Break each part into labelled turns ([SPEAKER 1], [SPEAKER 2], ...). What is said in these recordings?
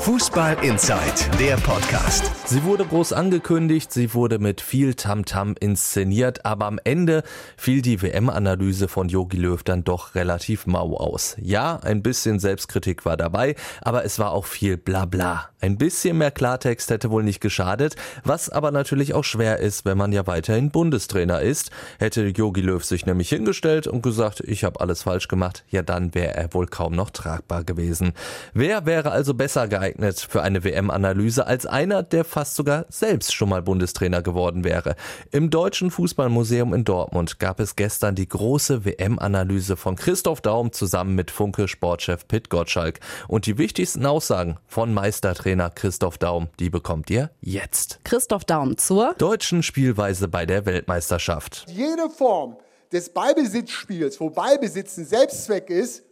[SPEAKER 1] Fußball Inside, der Podcast.
[SPEAKER 2] Sie wurde groß angekündigt, sie wurde mit viel Tamtam inszeniert, aber am Ende fiel die WM-Analyse von Jogi Löw dann doch relativ mau aus. Ja, ein bisschen Selbstkritik war dabei, aber es war auch viel Blabla. Ein bisschen mehr Klartext hätte wohl nicht geschadet, was aber natürlich auch schwer ist, wenn man ja weiterhin Bundestrainer ist. Hätte Jogi Löw sich nämlich hingestellt und gesagt, ich habe alles falsch gemacht, ja dann wäre er wohl kaum noch tragbar gewesen. Wer wäre also besser geeignet? Geeignet für eine WM-Analyse als einer, der fast sogar selbst schon mal Bundestrainer geworden wäre. Im Deutschen Fußballmuseum in Dortmund gab es gestern die große WM-Analyse von Christoph Daum zusammen mit Funke Sportchef Pitt Gottschalk. Und die wichtigsten Aussagen von Meistertrainer Christoph Daum, die bekommt ihr jetzt.
[SPEAKER 3] Christoph Daum zur
[SPEAKER 2] deutschen Spielweise bei der Weltmeisterschaft.
[SPEAKER 4] Jede Form des Ballbesitzspiels, wo Ballbesitz ein Selbstzweck ist,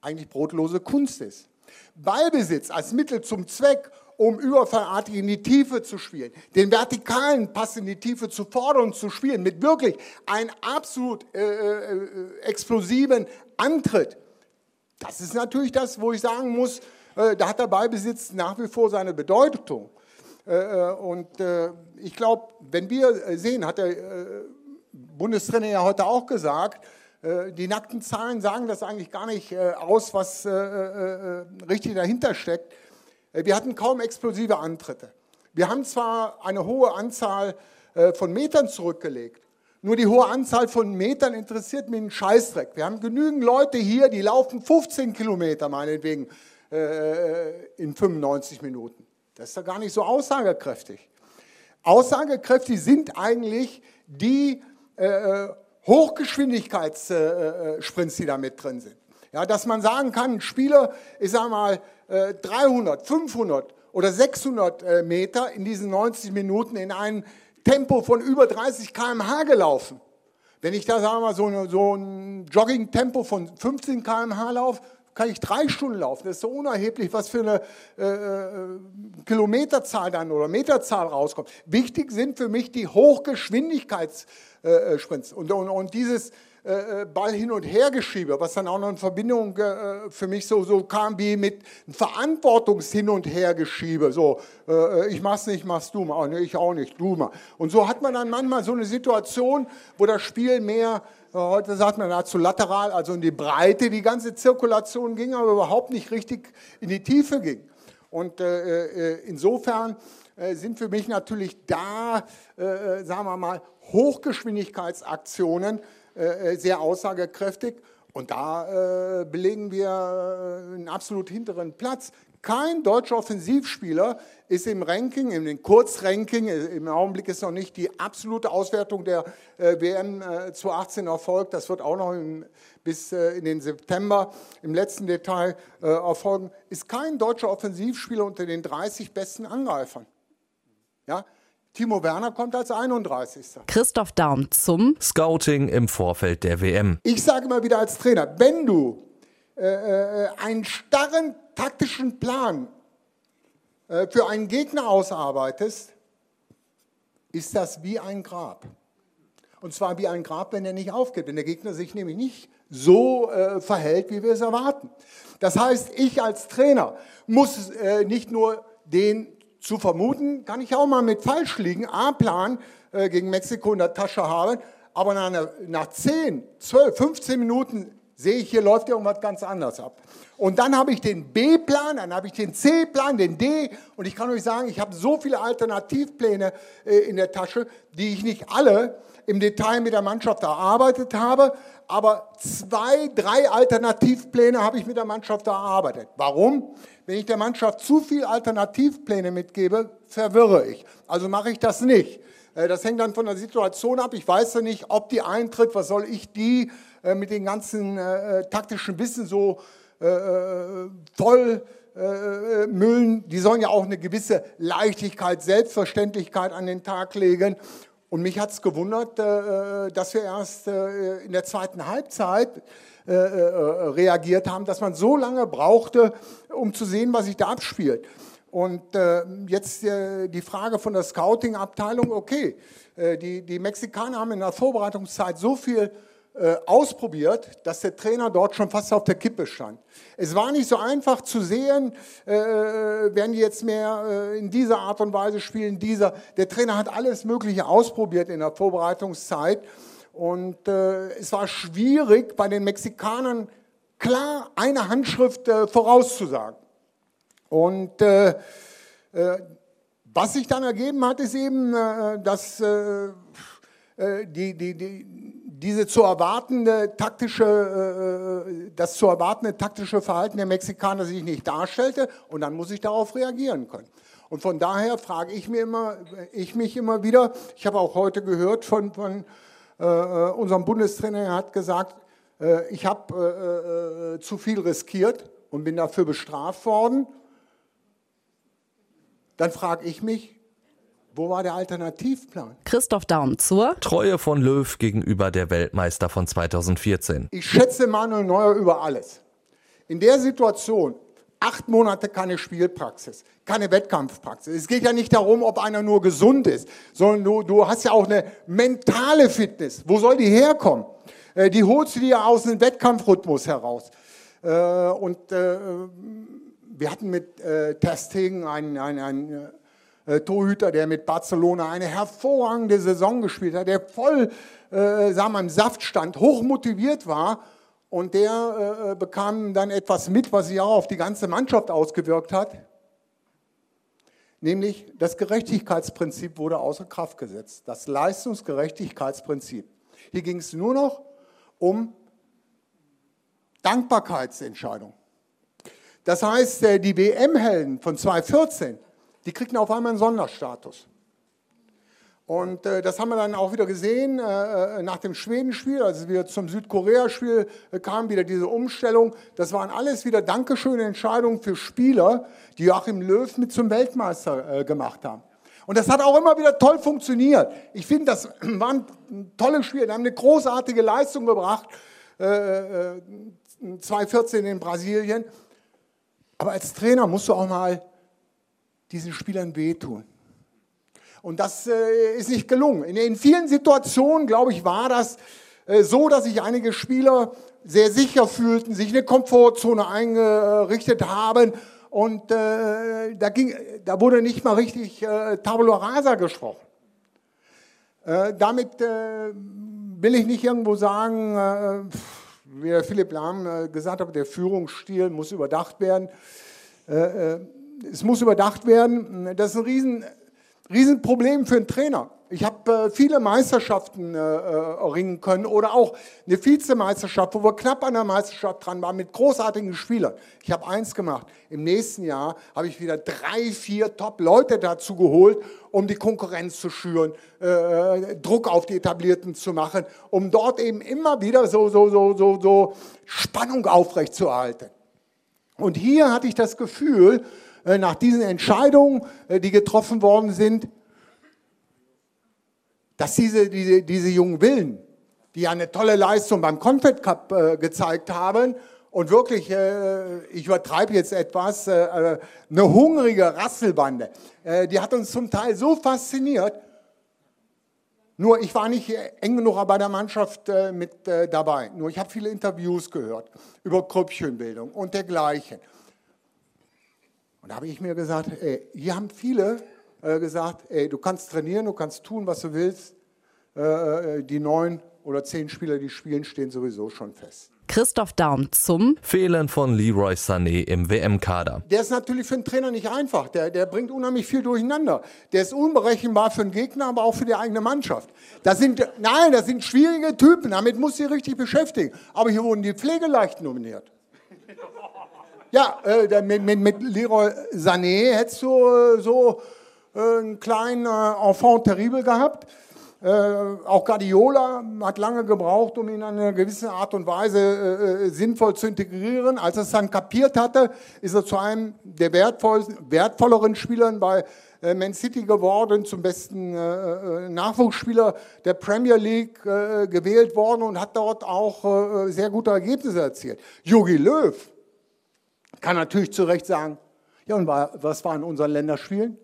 [SPEAKER 4] eigentlich brotlose Kunst ist. Ballbesitz als Mittel zum Zweck, um überfallartig in die Tiefe zu spielen, den vertikalen Pass in die Tiefe zu fordern und zu spielen, mit wirklich einem absolut äh, äh, explosiven Antritt. Das ist natürlich das, wo ich sagen muss, äh, da hat der Ballbesitz nach wie vor seine Bedeutung. Äh, äh, und äh, ich glaube, wenn wir sehen, hat der Bundestrainer ja heute auch gesagt, die nackten Zahlen sagen das eigentlich gar nicht äh, aus, was äh, richtig dahinter steckt. Wir hatten kaum explosive Antritte. Wir haben zwar eine hohe Anzahl von Metern zurückgelegt, nur die hohe Anzahl von Metern interessiert mich einen Scheißdreck. Wir haben genügend Leute hier, die laufen 15 Kilometer meinetwegen in 95 Minuten. Das ist doch gar nicht so aussagekräftig. Aussagekräftig sind eigentlich die Hochgeschwindigkeitssprints, die da mit drin sind. Ja, dass man sagen kann, ein Spieler, ich sage mal, 300, 500 oder 600 äh, Meter in diesen 90 Minuten in einem Tempo von über 30 km/h gelaufen. Wenn ich da sagen wir mal so, so ein Jogging-Tempo von 15 km/h laufe, kann ich drei Stunden laufen. Das ist so unerheblich, was für eine äh, äh, Kilometerzahl dann oder Meterzahl rauskommt. Wichtig sind für mich die Hochgeschwindigkeitssprints. Äh, und, und, und dieses äh, äh, Ball hin und her geschiebe, was dann auch noch in Verbindung äh, für mich so, so kam wie mit Verantwortungs-Hin und Her geschiebe. So, äh, ich mach's nicht, machst du mal. Oh, ich auch nicht, du mal. Und so hat man dann manchmal so eine Situation, wo das Spiel mehr Heute sagt man dazu lateral, also in die Breite die ganze Zirkulation ging, aber überhaupt nicht richtig in die Tiefe ging. Und äh, äh insofern äh, sind für mich natürlich da, äh, äh sagen wir mal, Hochgeschwindigkeitsaktionen äh, sehr aussagekräftig. Und da belegen wir einen absolut hinteren Platz. Kein deutscher Offensivspieler ist im Ranking, in den Kurzranking, im Augenblick ist noch nicht die absolute Auswertung der äh, WM äh, 2018 erfolgt, das wird auch noch in, bis äh, in den September im letzten Detail äh, erfolgen, ist kein deutscher Offensivspieler unter den 30 besten Angreifern. Ja? Timo Werner kommt als 31.
[SPEAKER 3] Christoph Daum zum
[SPEAKER 2] Scouting im Vorfeld der WM.
[SPEAKER 4] Ich sage immer wieder als Trainer, wenn du äh, äh, einen starren taktischen Plan äh, für einen Gegner ausarbeitest, ist das wie ein Grab. Und zwar wie ein Grab, wenn er nicht aufgeht, wenn der Gegner sich nämlich nicht so äh, verhält, wie wir es erwarten. Das heißt, ich als Trainer muss äh, nicht nur den zu vermuten, kann ich auch mal mit falsch liegen, A-Plan äh, gegen Mexiko in der Tasche haben, aber nach, nach 10, 12, 15 Minuten sehe ich, hier läuft irgendwas ganz anders ab. Und dann habe ich den B-Plan, dann habe ich den C-Plan, den D. Und ich kann euch sagen, ich habe so viele Alternativpläne äh, in der Tasche, die ich nicht alle im Detail mit der Mannschaft erarbeitet habe. Aber zwei, drei Alternativpläne habe ich mit der Mannschaft erarbeitet. Warum? Wenn ich der Mannschaft zu viele Alternativpläne mitgebe, verwirre ich. Also mache ich das nicht. Äh, das hängt dann von der Situation ab. Ich weiß ja nicht, ob die eintritt. Was soll ich die äh, mit dem ganzen äh, taktischen Wissen so voll müllen? Die sollen ja auch eine gewisse Leichtigkeit, Selbstverständlichkeit an den Tag legen. Und mich hat es gewundert, dass wir erst in der zweiten Halbzeit reagiert haben, dass man so lange brauchte, um zu sehen, was sich da abspielt. Und äh, jetzt äh, die Frage von der Scouting-Abteilung, okay, äh, die, die Mexikaner haben in der Vorbereitungszeit so viel äh, ausprobiert, dass der Trainer dort schon fast auf der Kippe stand. Es war nicht so einfach zu sehen, äh, werden die jetzt mehr äh, in dieser Art und Weise spielen, dieser. Der Trainer hat alles Mögliche ausprobiert in der Vorbereitungszeit und äh, es war schwierig, bei den Mexikanern klar eine Handschrift äh, vorauszusagen. Und äh, äh, was sich dann ergeben hat, ist eben, äh, dass äh, äh, die, die, die, diese zu erwartende taktische, das zu erwartende taktische Verhalten der Mexikaner sich nicht darstellte und dann muss ich darauf reagieren können. Und von daher frage ich, mir immer, ich mich immer wieder, ich habe auch heute gehört von, von äh, unserem Bundestrainer, er hat gesagt, äh, ich habe äh, zu viel riskiert und bin dafür bestraft worden. Dann frage ich mich, wo war der Alternativplan?
[SPEAKER 3] Christoph Daum zur
[SPEAKER 2] Treue von Löw gegenüber der Weltmeister von 2014.
[SPEAKER 4] Ich schätze Manuel Neuer über alles. In der Situation, acht Monate keine Spielpraxis, keine Wettkampfpraxis. Es geht ja nicht darum, ob einer nur gesund ist, sondern du, du hast ja auch eine mentale Fitness. Wo soll die herkommen? Äh, die holst du dir aus dem Wettkampfrhythmus heraus. Äh, und äh, wir hatten mit Ter Stegen einen, einen, einen äh, Torhüter, der mit Barcelona eine hervorragende Saison gespielt hat, der voll äh, sagen wir, im Saft stand, hoch motiviert war und der äh, bekam dann etwas mit, was sich auch auf die ganze Mannschaft ausgewirkt hat. Nämlich das Gerechtigkeitsprinzip wurde außer Kraft gesetzt. Das Leistungsgerechtigkeitsprinzip. Hier ging es nur noch um Dankbarkeitsentscheidung. Das heißt, äh, die WM-Helden von 2014, die kriegten auf einmal einen Sonderstatus. Und äh, das haben wir dann auch wieder gesehen äh, nach dem Schwedenspiel, als wir zum Südkorea-Spiel äh, kamen, wieder diese Umstellung. Das waren alles wieder dankeschöne Entscheidungen für Spieler, die Joachim Löw mit zum Weltmeister gemacht haben. Und das hat auch immer wieder toll funktioniert. Ich finde, das waren tolle Spiele, die haben eine großartige Leistung gebracht, äh, 2014 in Brasilien. Aber als Trainer musst du auch mal diesen Spielern wehtun. Und das äh, ist nicht gelungen. In, in, vielen Situationen, glaube ich, war das äh, so, dass sich einige Spieler sehr sicher fühlten, sich eine Komfortzone eingerichtet haben. Und äh, da, ging, da wurde nicht mal richtig äh, Tabula Rasa gesprochen. Äh, damit äh, will ich nicht irgendwo sagen, äh, wie Philipp Lahm gesagt hat, der Führungsstil muss überdacht werden es muss überdacht werden. Das ist ein riesen, Riesenproblem für einen Trainer. Ich habe äh, viele Meisterschaften äh, äh, erringen können oder auch eine Vizemeisterschaft, wo wir knapp an der Meisterschaft dran waren mit großartigen Spielern. Ich habe eins gemacht. Im nächsten Jahr habe ich wieder drei, vier Top-Leute dazu geholt, um die Konkurrenz zu schüren, äh, Druck auf die Etablierten zu machen, um dort eben immer wieder so, so, so, so, so Spannung aufrechtzuerhalten. Und hier hatte ich das Gefühl, äh, nach diesen Entscheidungen, äh, die getroffen worden sind, dass diese, diese, diese jungen Willen, die ja eine tolle Leistung beim Confed Cup äh, gezeigt haben und wirklich, äh, ich übertreibe jetzt etwas, äh, äh eine hungrige Rasselbande, die hat uns zum Teil so fasziniert. Nur ich war nicht eng genug bei der Mannschaft mit dabei. Nur ich habe viele Interviews gehört über Krüppchenbildung und dergleichen. Und da habe ich mir gesagt, ey, hier haben viele äh, gesagt, ey, du kannst trainieren, du kannst tun, was du willst. Äh, äh, die neun oder zehn Spieler, die spielen, stehen sowieso schon fest.
[SPEAKER 3] Christoph Daum zum
[SPEAKER 2] Fehlen von Leroy Sané im WM-Kader.
[SPEAKER 4] Der ist natürlich für einen Trainer nicht einfach. Der, der bringt unheimlich viel durcheinander. Der ist unberechenbar für den Gegner, aber auch für die eigene Mannschaft. Das sind, nein, das sind schwierige Typen. Damit muss sie richtig beschäftigen. Aber hier wurden die Pflegeleichten nominiert. Ja, äh, mit, mit, mit Leroy Sané hättest du äh, so einen kleinen äh, Enfant terrible gehabt. Äh, auch Guardiola hat lange gebraucht, um ihn in einer gewissen Art und Weise äh, sinnvoll zu integrieren. Als er es dann kapiert hatte, ist er zu einem der wertvolleren Spielern bei Man City geworden, zum besten Nachwuchsspieler der Premier League gewählt worden und hat dort auch sehr gute Ergebnisse erzielt. Jogi Löw kann natürlich zu Recht sagen, ja, und was war in unseren Länderspielen?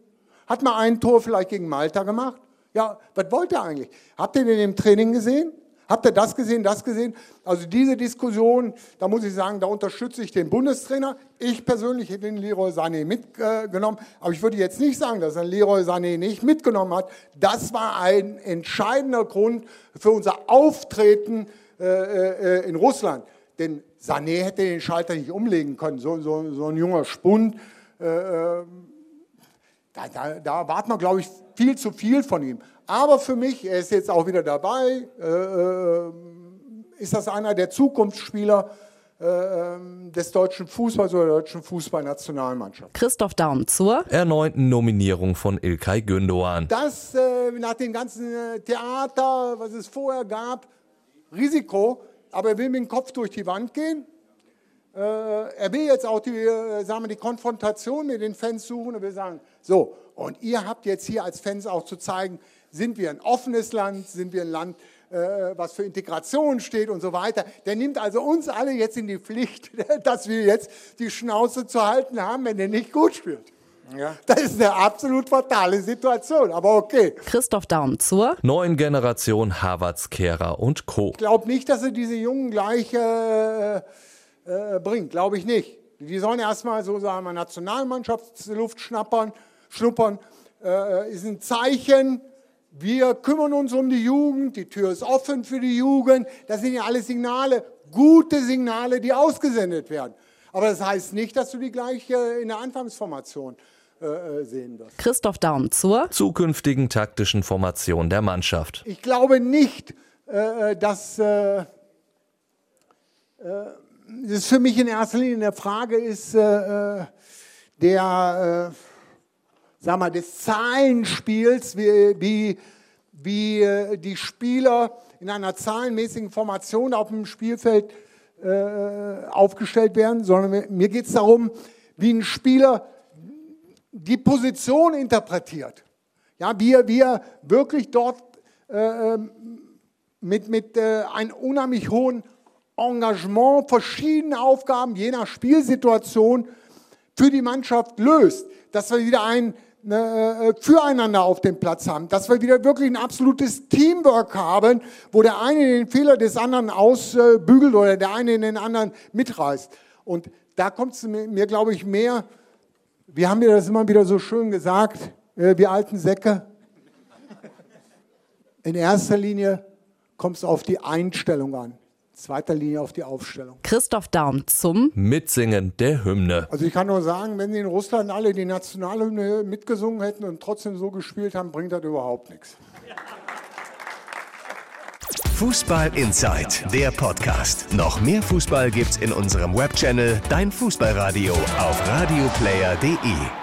[SPEAKER 4] Hat mal ein Tor vielleicht gegen Malta gemacht? Ja, was wollt ihr eigentlich? Habt ihr den im Training gesehen? Habt ihr das gesehen, das gesehen? Also diese Diskussion, da muss ich sagen, da unterstütze ich den Bundestrainer. Ich persönlich hätte den Leroy Sané mitgenommen, aber ich würde jetzt nicht sagen, dass er Leroy Sané nicht mitgenommen hat. Das war ein entscheidender Grund für unser Auftreten äh, äh, in Russland. Denn Sané hätte den Schalter nicht umlegen können, so, so, so ein junger Spund. Äh da, da, da erwartet man, glaube ich, viel zu viel von ihm. Aber für mich, er ist jetzt auch wieder dabei, äh, äh ist das einer der Zukunftsspieler äh, ähm, des deutschen Fußballs oder der deutschen Fußballnationalmannschaft.
[SPEAKER 3] Christoph Daum zur
[SPEAKER 2] erneuten Nominierung von Ilkay Gündoğan.
[SPEAKER 4] Das äh, nach dem ganzen äh, Theater, was es vorher gab, Risiko, aber er will mit dem Kopf durch die Wand gehen. Äh, er will jetzt auch die, äh, sagen wir, die Konfrontation mit den Fans suchen und will sagen, so, und ihr habt jetzt hier als Fans auch zu zeigen, sind wir ein offenes Land, sind wir ein Land, äh, was für Integration steht und so weiter. Der nimmt also uns alle jetzt in die Pflicht, dass wir jetzt die Schnauze zu halten haben, wenn er nicht gut spielt. Ja. Das ist eine absolut fatale Situation, aber okay.
[SPEAKER 3] Christoph Daum zur
[SPEAKER 2] neuen Generation Harvards, Kehrer und Co.
[SPEAKER 4] Ich glaube nicht, dass er diese Jungen gleich äh, äh, bringt, glaube ich nicht. Die sollen erstmal so sagen wir Nationalmannschaftsluft schnappern, schnuppern. Äh, ist ein Zeichen, wir kümmern uns um die Jugend, die Tür ist offen für die Jugend. Das sind ja alle Signale, gute Signale, die ausgesendet werden. Aber das heißt nicht, dass du die gleich in der Anfangsformation äh, äh, sehen wirst.
[SPEAKER 3] Christoph Daum zur
[SPEAKER 2] zukünftigen taktischen Formation der Mannschaft.
[SPEAKER 4] Ich glaube nicht, äh, dass das für mich in erster Linie eine Frage ist der sag mal, des Zahlenspiels, wie, wie, wie die Spieler in einer zahlenmäßigen Formation auf dem Spielfeld äh, aufgestellt werden, sondern mir geht es darum, wie ein Spieler die Position interpretiert. Ja, wie, wie er wirklich dort äh, ähm, mit, mit äh, einem unheimlich hohen Engagement verschiedene Aufgaben je nach Spielsituation für die Mannschaft löst. Dass wir wieder ein äh, füreinander auf dem Platz haben, dass wir wieder wirklich ein absolutes Teamwork haben, wo der eine den Fehler des anderen ausbügelt oder der eine den anderen mitreißt. Und da kommt es mir, mir glaube ich, mehr wir haben dir das immer wieder so schön gesagt, äh, wir alten Säcke. In erster Linie kommt es auf die Einstellung an. Zweiter Linie auf die Aufstellung.
[SPEAKER 3] Christoph Daum zum
[SPEAKER 2] Mitsingen der Hymne.
[SPEAKER 4] Also ich kann nur sagen, wenn sie in Russland alle die Nationalhymne mitgesungen hätten und trotzdem so gespielt haben, bringt das überhaupt nichts.
[SPEAKER 1] Fußball Inside, der Podcast. Noch mehr Fußball gibt's in unserem Webchannel Dein Fußballradio auf radioplayer.de.